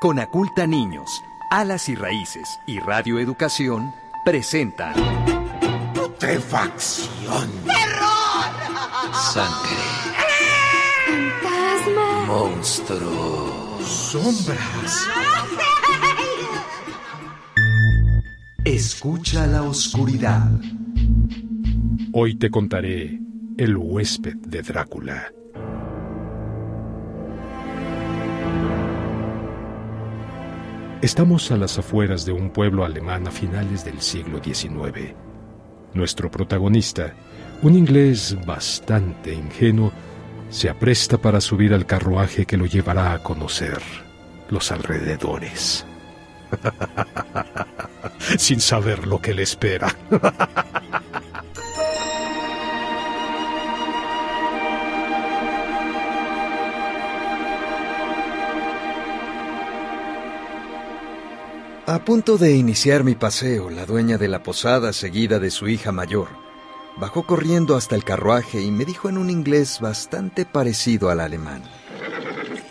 Conaculta Niños, Alas y Raíces y Radio Educación presentan Putrefacción. ¡Terror! Sangre. Fantasma. Monstruos. Sombras. Escucha la oscuridad. Hoy te contaré el huésped de Drácula. Estamos a las afueras de un pueblo alemán a finales del siglo XIX. Nuestro protagonista, un inglés bastante ingenuo, se apresta para subir al carruaje que lo llevará a conocer los alrededores. Sin saber lo que le espera. A punto de iniciar mi paseo, la dueña de la posada, seguida de su hija mayor, bajó corriendo hasta el carruaje y me dijo en un inglés bastante parecido al alemán.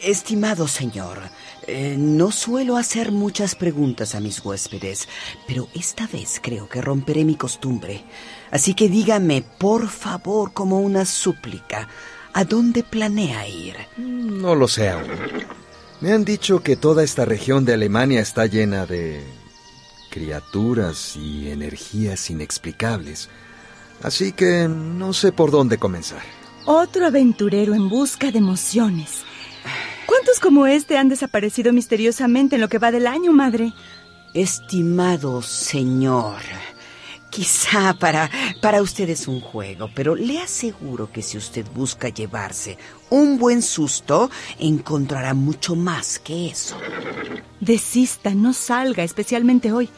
Estimado señor, eh, no suelo hacer muchas preguntas a mis huéspedes, pero esta vez creo que romperé mi costumbre. Así que dígame, por favor, como una súplica, ¿a dónde planea ir? No lo sé aún. Me han dicho que toda esta región de Alemania está llena de criaturas y energías inexplicables. Así que no sé por dónde comenzar. Otro aventurero en busca de emociones. ¿Cuántos como este han desaparecido misteriosamente en lo que va del año, madre? Estimado señor, quizá para, para usted es un juego, pero le aseguro que si usted busca llevarse un buen susto, encontrará mucho más que eso. Desista, no salga, especialmente hoy.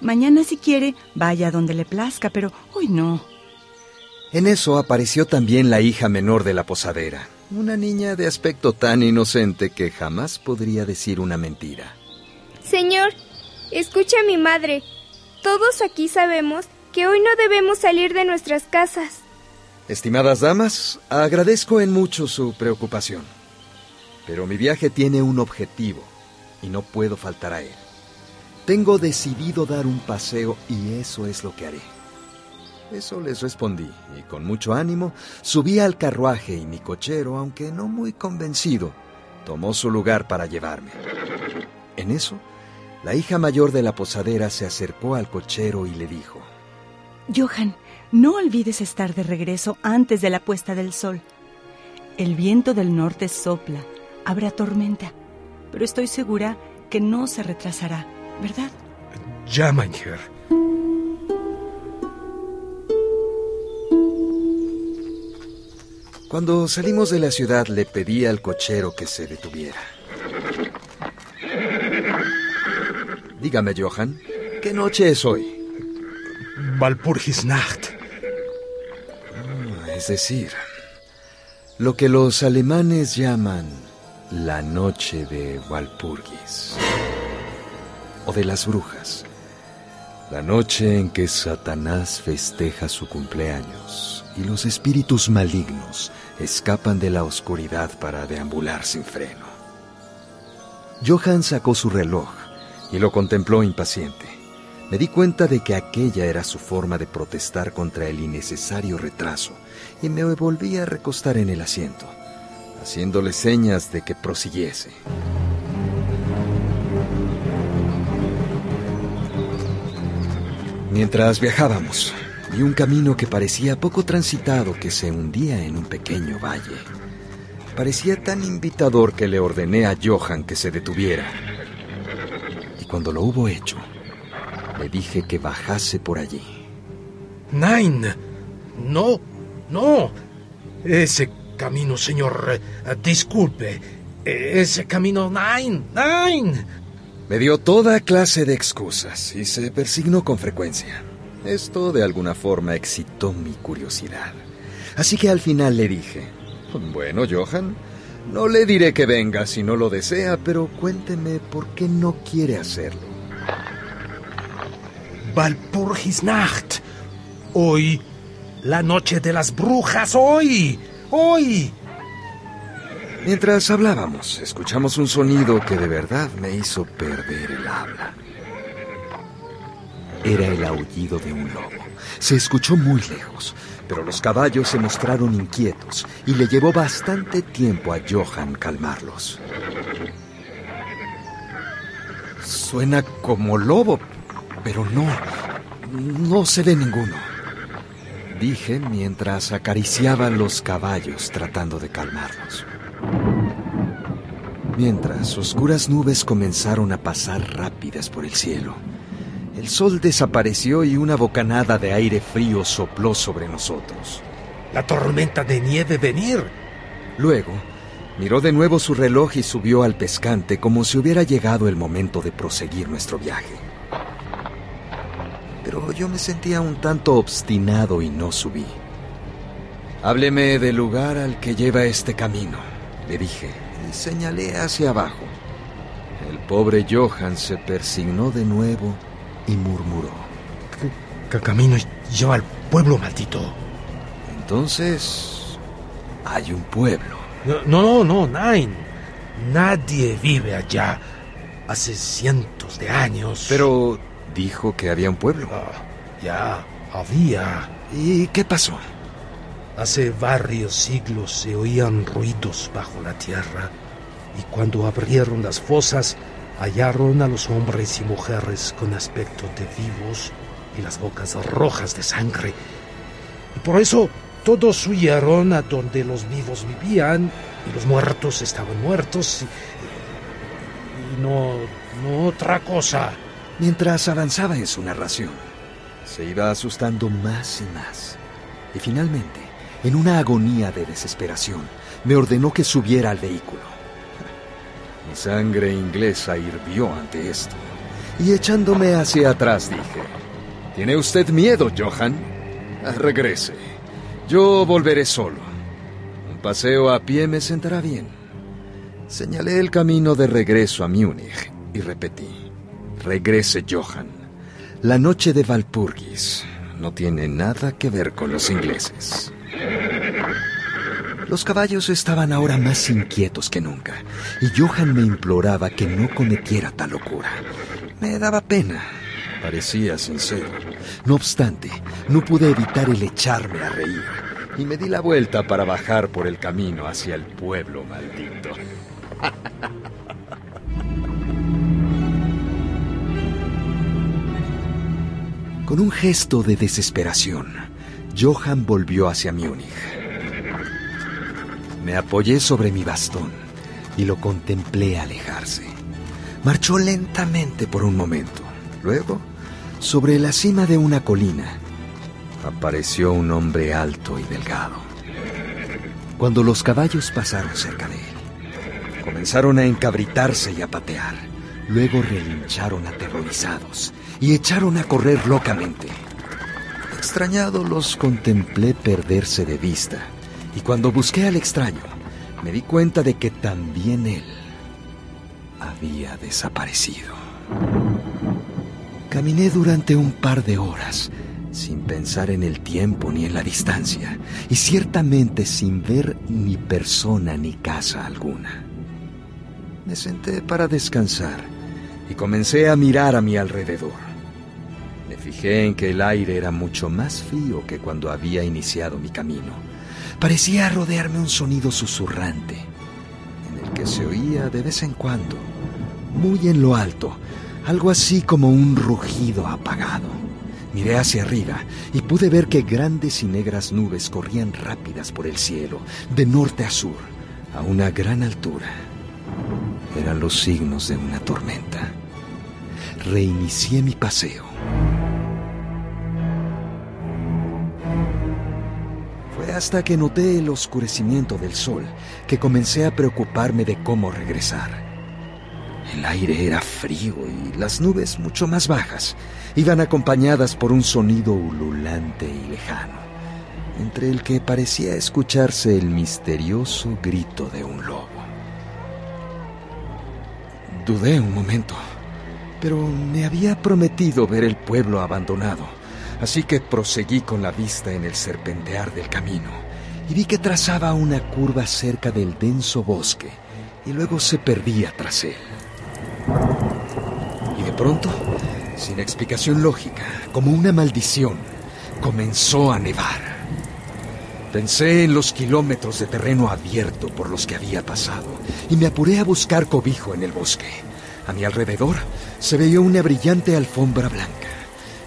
Mañana, si quiere, vaya donde le plazca, pero hoy no. En eso apareció también la hija menor de la posadera, una niña de aspecto tan inocente que jamás podría decir una mentira. Señor, escucha a mi madre. Todos aquí sabemos que hoy no debemos salir de nuestras casas. Estimadas damas, agradezco en mucho su preocupación. Pero mi viaje tiene un objetivo y no puedo faltar a él. Tengo decidido dar un paseo y eso es lo que haré. Eso les respondí y con mucho ánimo subí al carruaje y mi cochero, aunque no muy convencido, tomó su lugar para llevarme. En eso, la hija mayor de la posadera se acercó al cochero y le dijo, Johan, no olvides estar de regreso antes de la puesta del sol. El viento del norte sopla, habrá tormenta, pero estoy segura que no se retrasará, ¿verdad? Ya, Mañer. Cuando salimos de la ciudad le pedí al cochero que se detuviera. Dígame, Johan, ¿qué noche es hoy? Walpurgisnacht. Ah, Es decir, lo que los alemanes llaman la noche de Walpurgis. O de las brujas. La noche en que Satanás festeja su cumpleaños y los espíritus malignos escapan de la oscuridad para deambular sin freno. Johan sacó su reloj y lo contempló impaciente. Me di cuenta de que aquella era su forma de protestar contra el innecesario retraso y me volví a recostar en el asiento, haciéndole señas de que prosiguiese. Mientras viajábamos, vi un camino que parecía poco transitado que se hundía en un pequeño valle. Parecía tan invitador que le ordené a Johan que se detuviera. Y cuando lo hubo hecho, le dije que bajase por allí. Nein. No, no. Ese camino, señor. Disculpe. Ese camino, nein, nein. Me dio toda clase de excusas y se persignó con frecuencia. Esto de alguna forma excitó mi curiosidad. Así que al final le dije, bueno, Johan, no le diré que venga si no lo desea, pero cuénteme por qué no quiere hacerlo. Walpurgisnacht. Hoy, la noche de las brujas, hoy, hoy. Mientras hablábamos, escuchamos un sonido que de verdad me hizo perder el habla. Era el aullido de un lobo. Se escuchó muy lejos, pero los caballos se mostraron inquietos y le llevó bastante tiempo a Johan calmarlos. Suena como lobo, pero no, no se ve ninguno. Dije mientras acariciaba los caballos tratando de calmarlos. Mientras oscuras nubes comenzaron a pasar rápidas por el cielo, el sol desapareció y una bocanada de aire frío sopló sobre nosotros. La tormenta de nieve venir. Luego, miró de nuevo su reloj y subió al pescante como si hubiera llegado el momento de proseguir nuestro viaje. Pero yo me sentía un tanto obstinado y no subí. Hábleme del lugar al que lleva este camino, le dije, y señalé hacia abajo. El pobre Johan se persignó de nuevo y murmuró. ¿Qué camino lleva al pueblo maldito? Entonces, hay un pueblo. No, no, no, Nine. Nadie vive allá. Hace cientos de años. Pero dijo que había un pueblo. Ah, ya, había. ¿Y qué pasó? Hace varios siglos se oían ruidos bajo la tierra y cuando abrieron las fosas hallaron a los hombres y mujeres con aspecto de vivos y las bocas rojas de sangre. Y por eso todos huyeron a donde los vivos vivían y los muertos estaban muertos y, y no, no otra cosa. Mientras avanzaba en su narración, se iba asustando más y más. Y finalmente, en una agonía de desesperación, me ordenó que subiera al vehículo. Mi sangre inglesa hirvió ante esto, y echándome hacia atrás dije, ¿Tiene usted miedo, Johan? Ah, regrese. Yo volveré solo. Un paseo a pie me sentará bien. Señalé el camino de regreso a Múnich y repetí, regrese, Johan. La noche de Valpurgis no tiene nada que ver con los ingleses. Los caballos estaban ahora más inquietos que nunca, y Johan me imploraba que no cometiera tal locura. Me daba pena, parecía sincero. No obstante, no pude evitar el echarme a reír, y me di la vuelta para bajar por el camino hacia el pueblo maldito. Con un gesto de desesperación, Johan volvió hacia Múnich. Me apoyé sobre mi bastón y lo contemplé alejarse. Marchó lentamente por un momento. Luego, sobre la cima de una colina, apareció un hombre alto y delgado. Cuando los caballos pasaron cerca de él, comenzaron a encabritarse y a patear. Luego relincharon aterrorizados y echaron a correr locamente. Extrañado los contemplé perderse de vista, y cuando busqué al extraño, me di cuenta de que también él había desaparecido. Caminé durante un par de horas, sin pensar en el tiempo ni en la distancia, y ciertamente sin ver ni persona ni casa alguna. Me senté para descansar y comencé a mirar a mi alrededor. Me fijé en que el aire era mucho más frío que cuando había iniciado mi camino. Parecía rodearme un sonido susurrante, en el que se oía de vez en cuando, muy en lo alto, algo así como un rugido apagado. Miré hacia arriba y pude ver que grandes y negras nubes corrían rápidas por el cielo, de norte a sur, a una gran altura. Eran los signos de una tormenta. Reinicié mi paseo. Fue hasta que noté el oscurecimiento del sol que comencé a preocuparme de cómo regresar. El aire era frío y las nubes mucho más bajas iban acompañadas por un sonido ululante y lejano, entre el que parecía escucharse el misterioso grito de un lobo. Dudé un momento, pero me había prometido ver el pueblo abandonado, así que proseguí con la vista en el serpentear del camino y vi que trazaba una curva cerca del denso bosque y luego se perdía tras él. Y de pronto, sin explicación lógica, como una maldición, comenzó a nevar. Pensé en los kilómetros de terreno abierto por los que había pasado y me apuré a buscar cobijo en el bosque. A mi alrededor se veía una brillante alfombra blanca.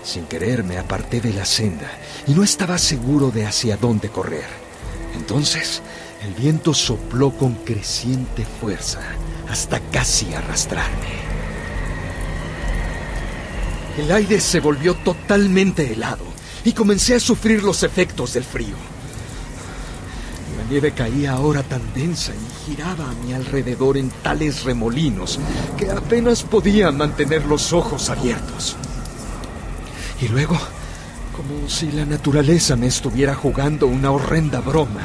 Sin querer me aparté de la senda y no estaba seguro de hacia dónde correr. Entonces el viento sopló con creciente fuerza hasta casi arrastrarme. El aire se volvió totalmente helado y comencé a sufrir los efectos del frío. Nieve caía ahora tan densa y giraba a mi alrededor en tales remolinos que apenas podía mantener los ojos abiertos. Y luego, como si la naturaleza me estuviera jugando una horrenda broma,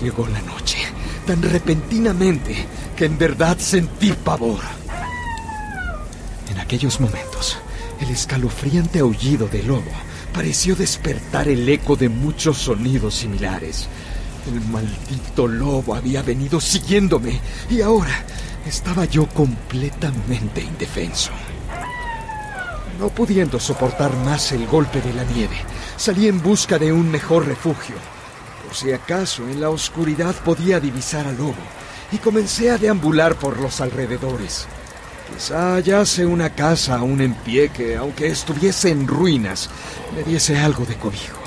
llegó la noche, tan repentinamente que en verdad sentí pavor. En aquellos momentos, el escalofriante aullido del lobo pareció despertar el eco de muchos sonidos similares. El maldito lobo había venido siguiéndome y ahora estaba yo completamente indefenso. No pudiendo soportar más el golpe de la nieve, salí en busca de un mejor refugio. Por si acaso en la oscuridad podía divisar al lobo, y comencé a deambular por los alrededores. Quizá hallase una casa aún en pie que, aunque estuviese en ruinas, me diese algo de cobijo.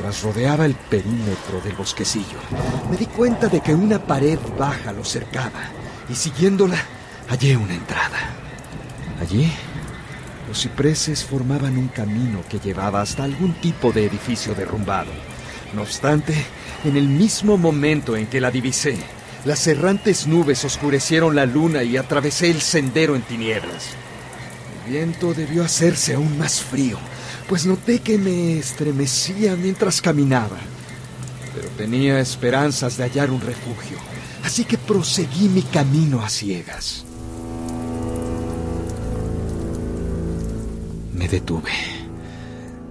Mientras rodeaba el perímetro del bosquecillo, me di cuenta de que una pared baja lo cercaba, y siguiéndola, hallé una entrada. Allí los cipreses formaban un camino que llevaba hasta algún tipo de edificio derrumbado. No obstante, en el mismo momento en que la divisé, las errantes nubes oscurecieron la luna y atravesé el sendero en tinieblas. El viento debió hacerse aún más frío, pues noté que me estremecía mientras caminaba. Pero tenía esperanzas de hallar un refugio, así que proseguí mi camino a ciegas. Me detuve,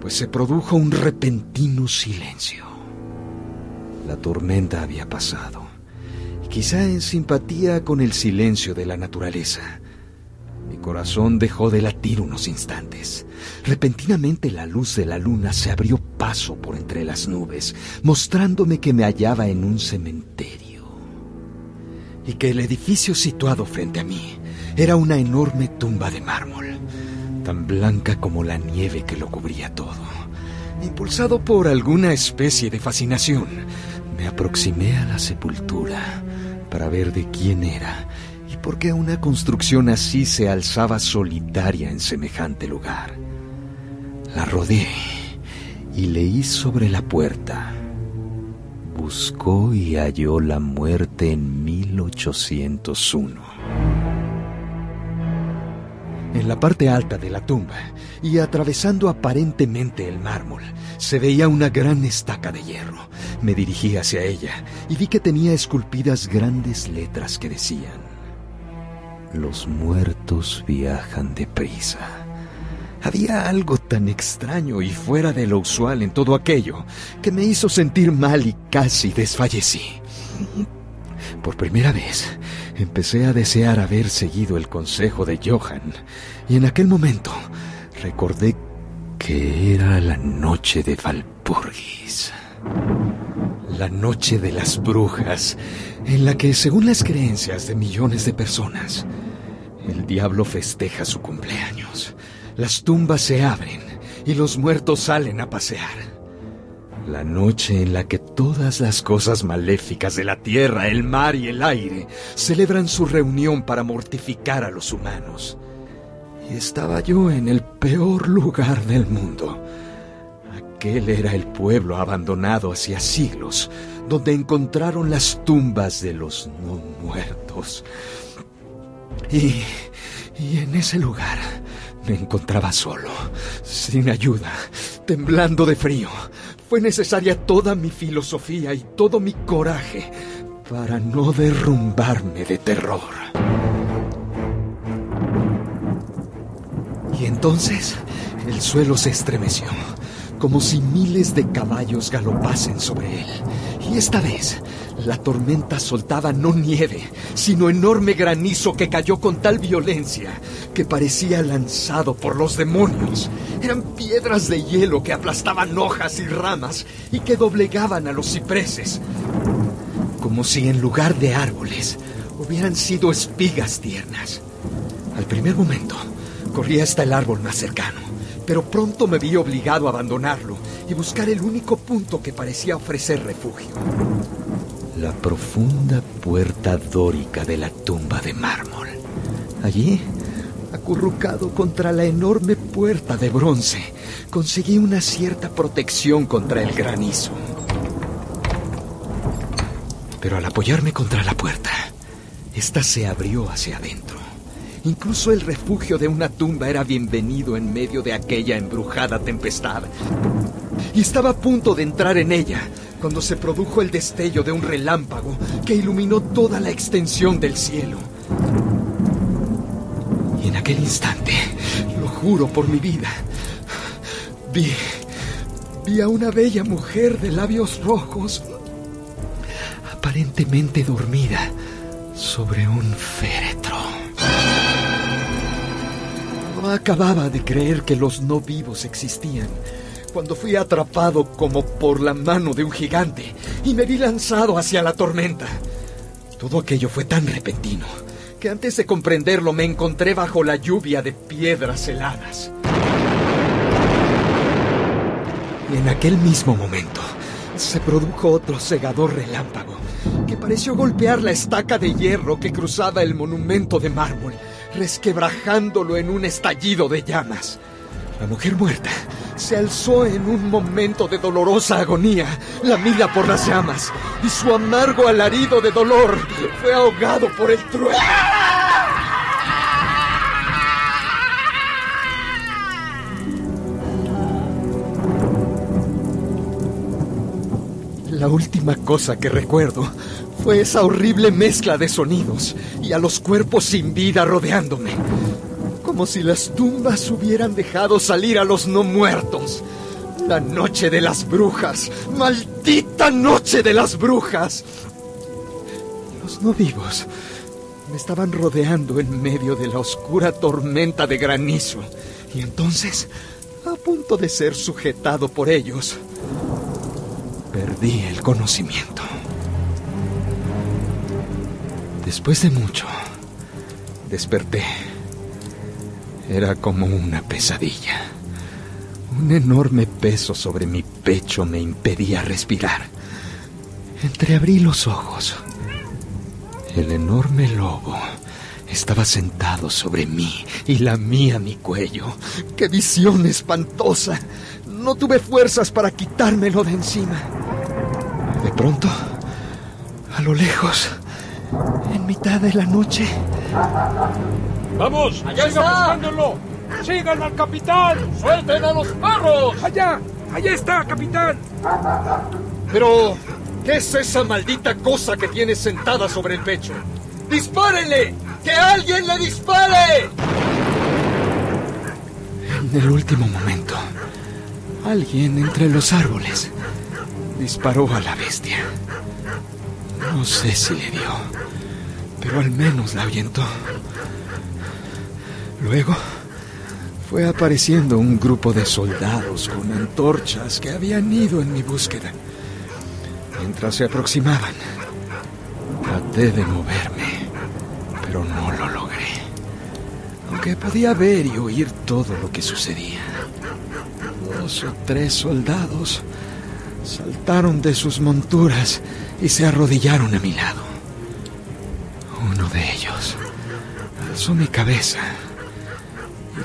pues se produjo un repentino silencio. La tormenta había pasado, quizá en simpatía con el silencio de la naturaleza. Corazón dejó de latir unos instantes. Repentinamente la luz de la luna se abrió paso por entre las nubes, mostrándome que me hallaba en un cementerio. Y que el edificio situado frente a mí era una enorme tumba de mármol tan blanca como la nieve que lo cubría todo. Impulsado por alguna especie de fascinación, me aproximé a la sepultura para ver de quién era por qué una construcción así se alzaba solitaria en semejante lugar. La rodeé y leí sobre la puerta. Buscó y halló la muerte en 1801 en la parte alta de la tumba y atravesando aparentemente el mármol, se veía una gran estaca de hierro. Me dirigí hacia ella y vi que tenía esculpidas grandes letras que decían, Los muertos viajan deprisa. Había algo tan extraño y fuera de lo usual en todo aquello que me hizo sentir mal y casi desfallecí. Por primera vez, empecé a desear haber seguido el consejo de Johan, y en aquel momento recordé que era la noche de Valpurgis. La noche de las brujas, en la que, según las creencias de millones de personas, el diablo festeja su cumpleaños. Las tumbas se abren y los muertos salen a pasear. La noche en la que todas las cosas maléficas de la tierra, el mar y el aire celebran su reunión para mortificar a los humanos. Y estaba yo en el peor lugar del mundo. Aquel era el pueblo abandonado hacía siglos, donde encontraron las tumbas de los no muertos. Y, y en ese lugar me encontraba solo, sin ayuda, temblando de frío, fue necesaria toda mi filosofía y todo mi coraje para no derrumbarme de terror. Y entonces el suelo se estremeció. Como si miles de caballos galopasen sobre él. Y esta vez la tormenta soltaba no nieve, sino enorme granizo que cayó con tal violencia que parecía lanzado por los demonios. Eran piedras de hielo que aplastaban hojas y ramas y que doblegaban a los cipreses, como si en lugar de árboles hubieran sido espigas tiernas. Al primer momento, corrí hasta el árbol más cercano, pero pronto me vi obligado a abandonarlo y buscar el único punto que parecía ofrecer refugio. La profunda puerta dórica de la tumba de mármol. Allí, acurrucado contra la enorme puerta de bronce, conseguí una cierta protección contra el granizo. Pero al apoyarme contra la puerta, esta se abrió hacia adentro. Incluso el refugio de una tumba era bienvenido en medio de aquella embrujada tempestad. Y estaba a punto de entrar en ella cuando se produjo el destello de un relámpago que iluminó toda la extensión del cielo. Y en aquel instante, lo juro por mi vida, vi, vi a una bella mujer de labios rojos, aparentemente dormida sobre un féretro. Acababa de creer que los no vivos existían cuando fui atrapado como por la mano de un gigante y me vi lanzado hacia la tormenta. Todo aquello fue tan repentino que antes de comprenderlo me encontré bajo la lluvia de piedras heladas. Y en aquel mismo momento se produjo otro cegador relámpago que pareció golpear la estaca de hierro que cruzaba el monumento de mármol, resquebrajándolo en un estallido de llamas. La mujer muerta se alzó en un momento de dolorosa agonía, lamida por las llamas, y su amargo alarido de dolor fue ahogado por el trueno. La última cosa que recuerdo fue esa horrible mezcla de sonidos y a los cuerpos sin vida rodeándome como si las tumbas hubieran dejado salir a los no muertos. La noche de las brujas, maldita noche de las brujas. Los no vivos me estaban rodeando en medio de la oscura tormenta de granizo. Y entonces, a punto de ser sujetado por ellos, perdí el conocimiento. Después de mucho, desperté. Era como una pesadilla. Un enorme peso sobre mi pecho me impedía respirar. Entreabrí los ojos. El enorme lobo estaba sentado sobre mí y lamía mi cuello. ¡Qué visión espantosa! No tuve fuerzas para quitármelo de encima. De pronto, a lo lejos, en mitad de la noche, ¡Vamos! ¡Allá está! buscándolo! ¡Sigan al capitán! ¡Suelten a los perros! ¡Allá! ¡Allá está, capitán! Pero, ¿qué es esa maldita cosa que tiene sentada sobre el pecho? ¡Dispárenle! ¡Que alguien le dispare! En el último momento, alguien entre los árboles disparó a la bestia. No sé si le dio, pero al menos la ahuyentó. Luego fue apareciendo un grupo de soldados con antorchas que habían ido en mi búsqueda. Mientras se aproximaban, traté de moverme, pero no lo logré. Aunque podía ver y oír todo lo que sucedía. Dos o tres soldados saltaron de sus monturas y se arrodillaron a mi lado. Uno de ellos alzó mi cabeza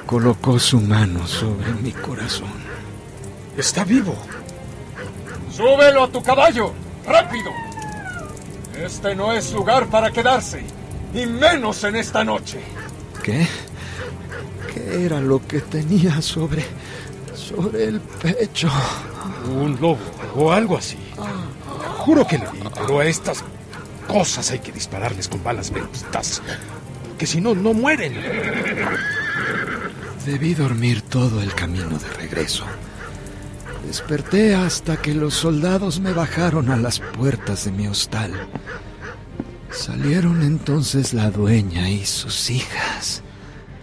colocó su mano sobre mi corazón. Está vivo. Súbelo a tu caballo. Rápido. Este no es lugar para quedarse. Y menos en esta noche. ¿Qué? ¿Qué era lo que tenía sobre... sobre el pecho? Un lobo o algo así. Juro que le vi, pero a estas cosas hay que dispararles con balas benditas. Que si no, no mueren. Debí dormir todo el camino de regreso. Desperté hasta que los soldados me bajaron a las puertas de mi hostal. Salieron entonces la dueña y sus hijas.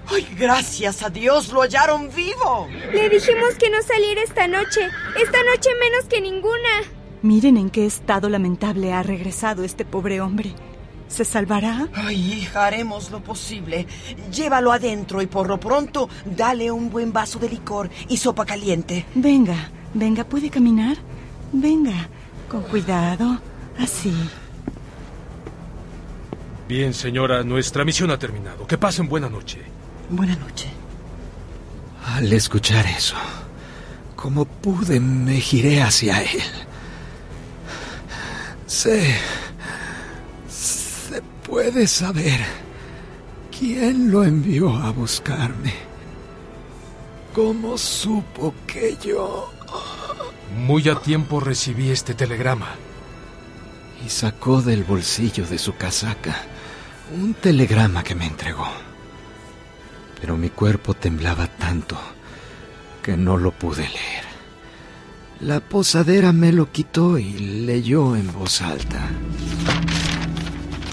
¡Ay, gracias a Dios! ¡Lo hallaron vivo! Le dijimos que no saliera esta noche. Esta noche menos que ninguna. Miren en qué estado lamentable ha regresado este pobre hombre. ¿Se salvará? Ay, hija, haremos lo posible. Llévalo adentro y por lo pronto dale un buen vaso de licor y sopa caliente. Venga, venga, ¿puede caminar? Venga, con cuidado. Así. Bien, señora, nuestra misión ha terminado. Que pasen buena noche. Buena noche. Al escuchar eso, como pude, me giré hacia él. Sé puede saber quién lo envió a buscarme. ¿Cómo supo que yo... Muy a tiempo recibí este telegrama. Y sacó del bolsillo de su casaca un telegrama que me entregó. Pero mi cuerpo temblaba tanto que no lo pude leer. La posadera me lo quitó y leyó en voz alta.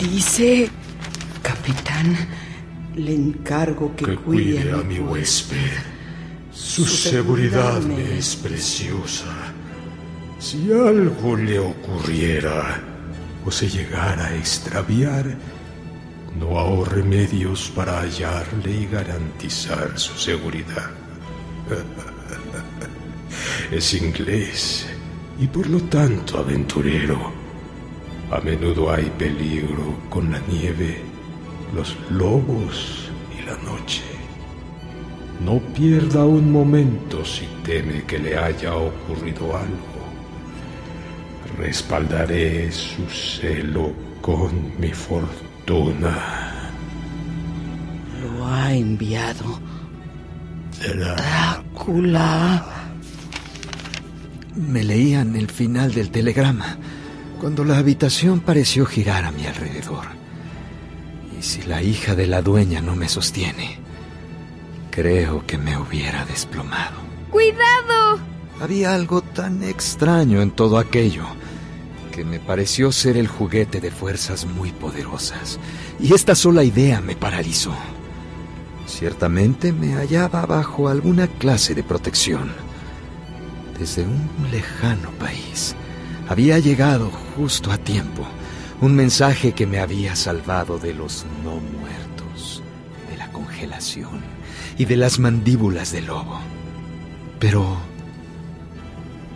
Dice, capitán, le encargo que, cuide, a mi huésped. Su, seguridad me es preciosa. Si algo le ocurriera o se llegara a extraviar, no ahorre medios para hallarle y garantizar su seguridad. es inglés y por lo tanto aventurero a menudo hay peligro con la nieve, los lobos y la noche. No pierda un momento si teme que le haya ocurrido algo. Respaldaré su celo con mi fortuna. Lo ha enviado Drácula. Me leían el final del telegrama cuando la habitación pareció girar a mi alrededor. Y si la hija de la dueña no me sostiene, creo que me hubiera desplomado. ¡Cuidado! Había algo tan extraño en todo aquello que me pareció ser el juguete de fuerzas muy poderosas, y esta sola idea me paralizó. Ciertamente me hallaba bajo alguna clase de protección, desde un lejano país había llegado justo a tiempo. Un mensaje que me había salvado de los no muertos, de la congelación y de las mandíbulas del lobo. Pero,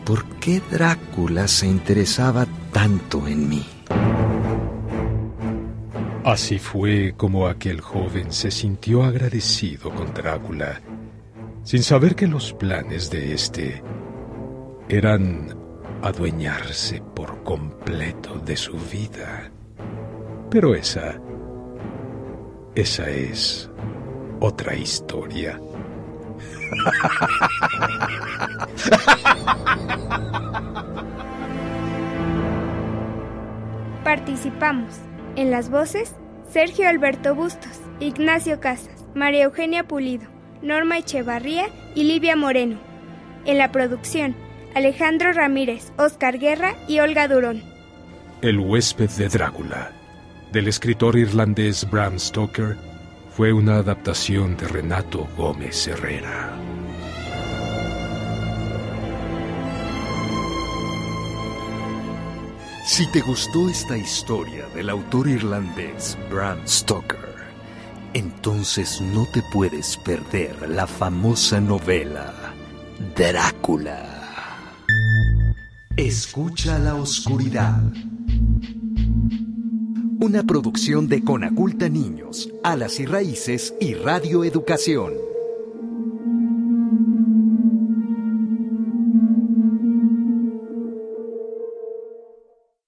¿por qué Drácula se interesaba tanto en mí? Así fue como aquel joven se sintió agradecido con Drácula, sin saber que los planes de éste eran adueñarse por completo de su vida. Pero esa, esa es otra historia. Participamos en las voces Sergio Alberto Bustos, Ignacio Casas, María Eugenia Pulido, Norma Echevarría y Livia Moreno. En la producción, Alejandro Ramírez, Oscar Guerra y Olga Durón. El huésped de Drácula, del escritor irlandés Bram Stoker, fue una adaptación de Renato Gómez Herrera. Si te gustó esta historia del autor irlandés Bram Stoker, entonces no te puedes perder la famosa novela Drácula. Escucha la oscuridad. Una producción de Conaculta Niños, Alas y Raíces y Radio Educación.